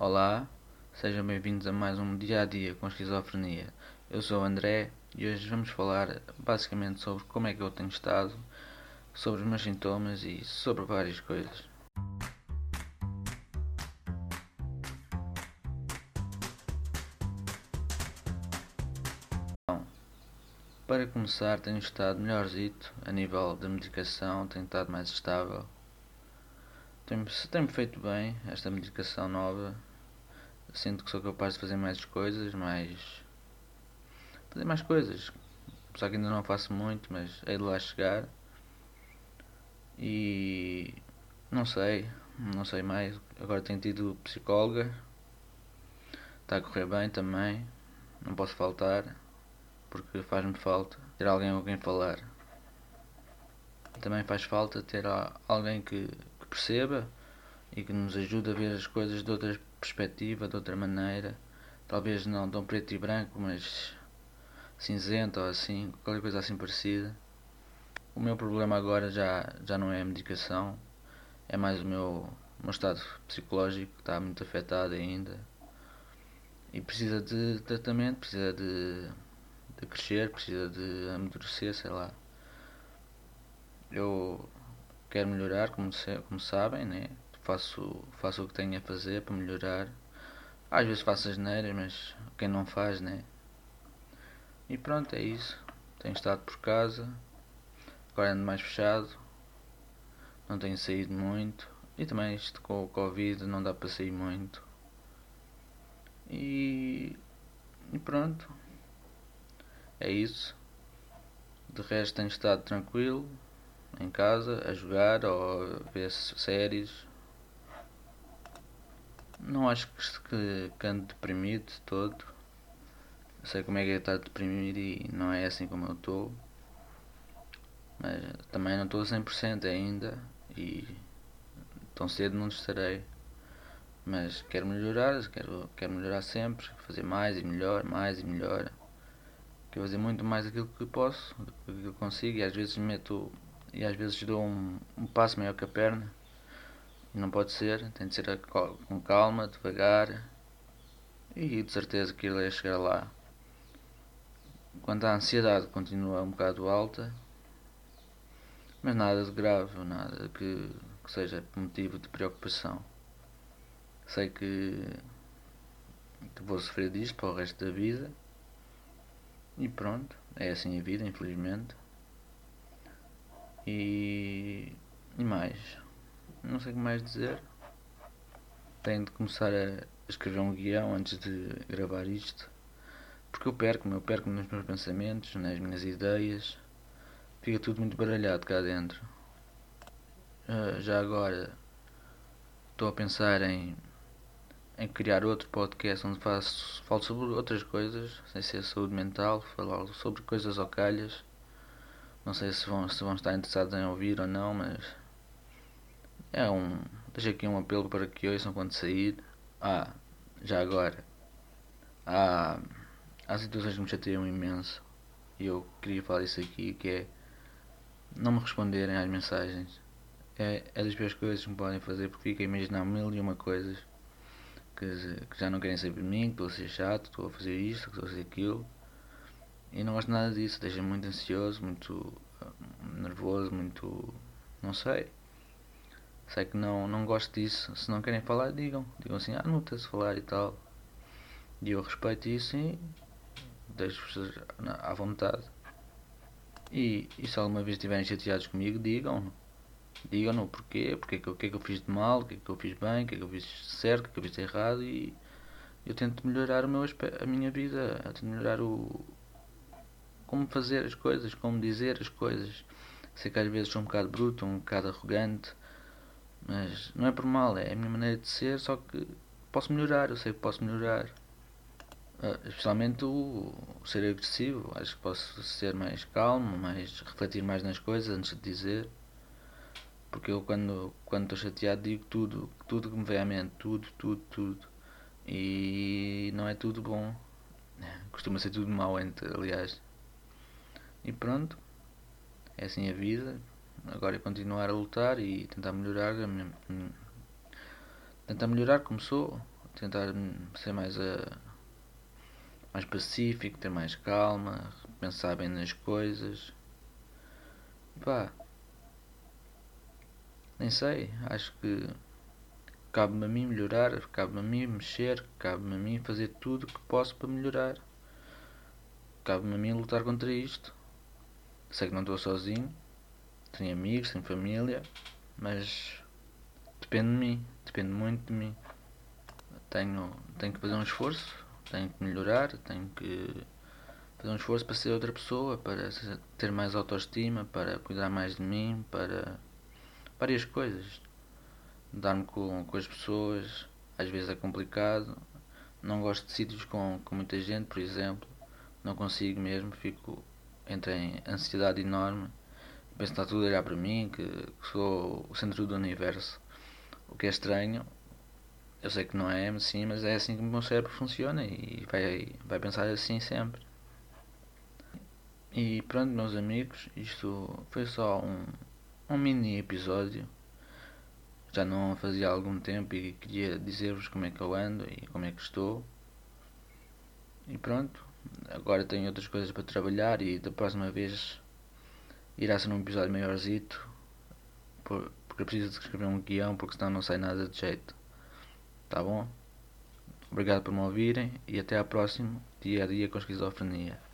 Olá, sejam bem-vindos a mais um Dia a Dia com Esquizofrenia. Eu sou o André e hoje vamos falar basicamente sobre como é que eu tenho estado, sobre os meus sintomas e sobre várias coisas. Bom, para começar, tenho estado melhorzito a nível da medicação, tenho estado mais estável. Tem-me tem feito bem esta medicação nova. Sinto que sou capaz de fazer mais coisas, mais. fazer mais coisas. Só que ainda não faço muito, mas hei de lá chegar. E. não sei, não sei mais. Agora tenho tido psicóloga. Está a correr bem também. Não posso faltar. Porque faz-me falta ter alguém com quem falar. Também faz falta ter alguém que, perceba e que nos ajude a ver as coisas de outra perspectiva, de outra maneira. Talvez não tão preto e branco, mas cinzento ou assim, qualquer coisa assim parecida. O meu problema agora já, já não é a medicação, é mais o meu, o meu estado psicológico que está muito afetado ainda. E precisa de tratamento, precisa de, de crescer, precisa de amadurecer, sei lá. Eu quero melhorar, como, se, como sabem, né? Faço, faço o que tenho a fazer para melhorar. Às vezes faço as neiras, mas quem não faz, né? E pronto, é isso. Tenho estado por casa, agora ando mais fechado, não tenho saído muito. E também isto com o Covid não dá para sair muito. E, e pronto. É isso. De resto tenho estado tranquilo em casa a jogar ou a ver séries. Não acho que, que ando deprimido todo. Sei como é que é estar deprimido e não é assim como eu estou. Mas também não estou a 100% ainda e tão cedo não estarei. Mas quero melhorar, quero, quero melhorar sempre, fazer mais e melhor, mais e melhor. Quero fazer muito mais aquilo que posso, aquilo que eu consigo e às vezes meto e às vezes dou um, um passo maior que a perna. Não pode ser, tem de ser com calma, devagar e de certeza que irei chegar lá. Quando a ansiedade continua um bocado alta, mas nada de grave, nada que, que seja motivo de preocupação. Sei que, que vou sofrer disto para o resto da vida e pronto, é assim a vida, infelizmente. E, e mais, não sei o que mais dizer. Tenho de começar a escrever um guião antes de gravar isto. Porque eu perco-me, eu perco-me nos meus pensamentos, nas minhas ideias. Fica tudo muito baralhado cá dentro. Uh, já agora estou a pensar em, em criar outro podcast onde faço, falo sobre outras coisas, sem ser saúde mental, falar sobre coisas ou calhas não sei se vão, se vão estar interessados em ouvir ou não, mas é um. Deixo aqui um apelo para que ouçam quando sair. Ah, já agora. Há, há situações que me chateiam imenso e eu queria falar isso aqui que é não me responderem às mensagens. É, é das piores coisas que me podem fazer porque fico a imaginar mil e uma coisas que, que já não querem saber de mim, que estou a ser chato, estou a fazer isto, que estou a fazer aquilo. E não gosto nada disso, deixa muito ansioso, muito ah, nervoso, muito. não sei. Sei que não, não gosto disso. Se não querem falar, digam. Digam assim, ah, não tens falar e tal. E eu respeito isso e deixo-vos à vontade. E, e se alguma vez estiverem chateados comigo, digam. Digam-no porquê, porque que, o que é que eu fiz de mal, o que é que eu fiz bem, o que é que eu fiz certo, o que é que eu fiz errado e eu tento melhorar o meu, a minha vida, tento melhorar o, como fazer as coisas, como dizer as coisas. Sei que às vezes sou um bocado bruto, um bocado arrogante, mas não é por mal, é a minha maneira de ser, só que posso melhorar, eu sei que posso melhorar. Uh, especialmente o, o, ser agressivo, acho que posso ser mais calmo, mais refletir mais nas coisas antes de dizer. Porque eu quando quando estou chateado digo tudo, tudo que me vem à mente, tudo, tudo, tudo. E não é tudo bom. Costuma ser tudo mau, aliás. E pronto, é assim a vida. Agora é continuar a lutar e tentar melhorar, tentar melhorar como sou, tentar ser mais, uh, mais pacífico, ter mais calma, pensar bem nas coisas. Pá, nem sei, acho que cabe-me a mim melhorar, cabe-me a mim mexer, cabe-me a mim fazer tudo que posso para melhorar. Cabe-me a mim lutar contra isto. Sei que não estou sozinho, tenho amigos, tenho família, mas depende de mim, depende muito de mim. Tenho, tenho que fazer um esforço, tenho que melhorar, tenho que fazer um esforço para ser outra pessoa, para ter mais autoestima, para cuidar mais de mim, para várias coisas. Dar-me com, com as pessoas, às vezes é complicado. Não gosto de sítios com, com muita gente, por exemplo. Não consigo mesmo, fico entre em ansiedade enorme. Penso que está tudo a olhar para mim, que, que sou o centro do universo. O que é estranho, eu sei que não é assim, mas é assim que o meu cérebro funciona e vai, vai pensar assim sempre. E pronto, meus amigos, isto foi só um, um mini episódio. Já não fazia algum tempo e queria dizer-vos como é que eu ando e como é que estou. E pronto, agora tenho outras coisas para trabalhar e da próxima vez irá ser um episódio maiorzito. Porque eu preciso de escrever um guião porque senão não sai nada de jeito. Tá bom? Obrigado por me ouvirem e até à próxima dia a dia com esquizofrenia.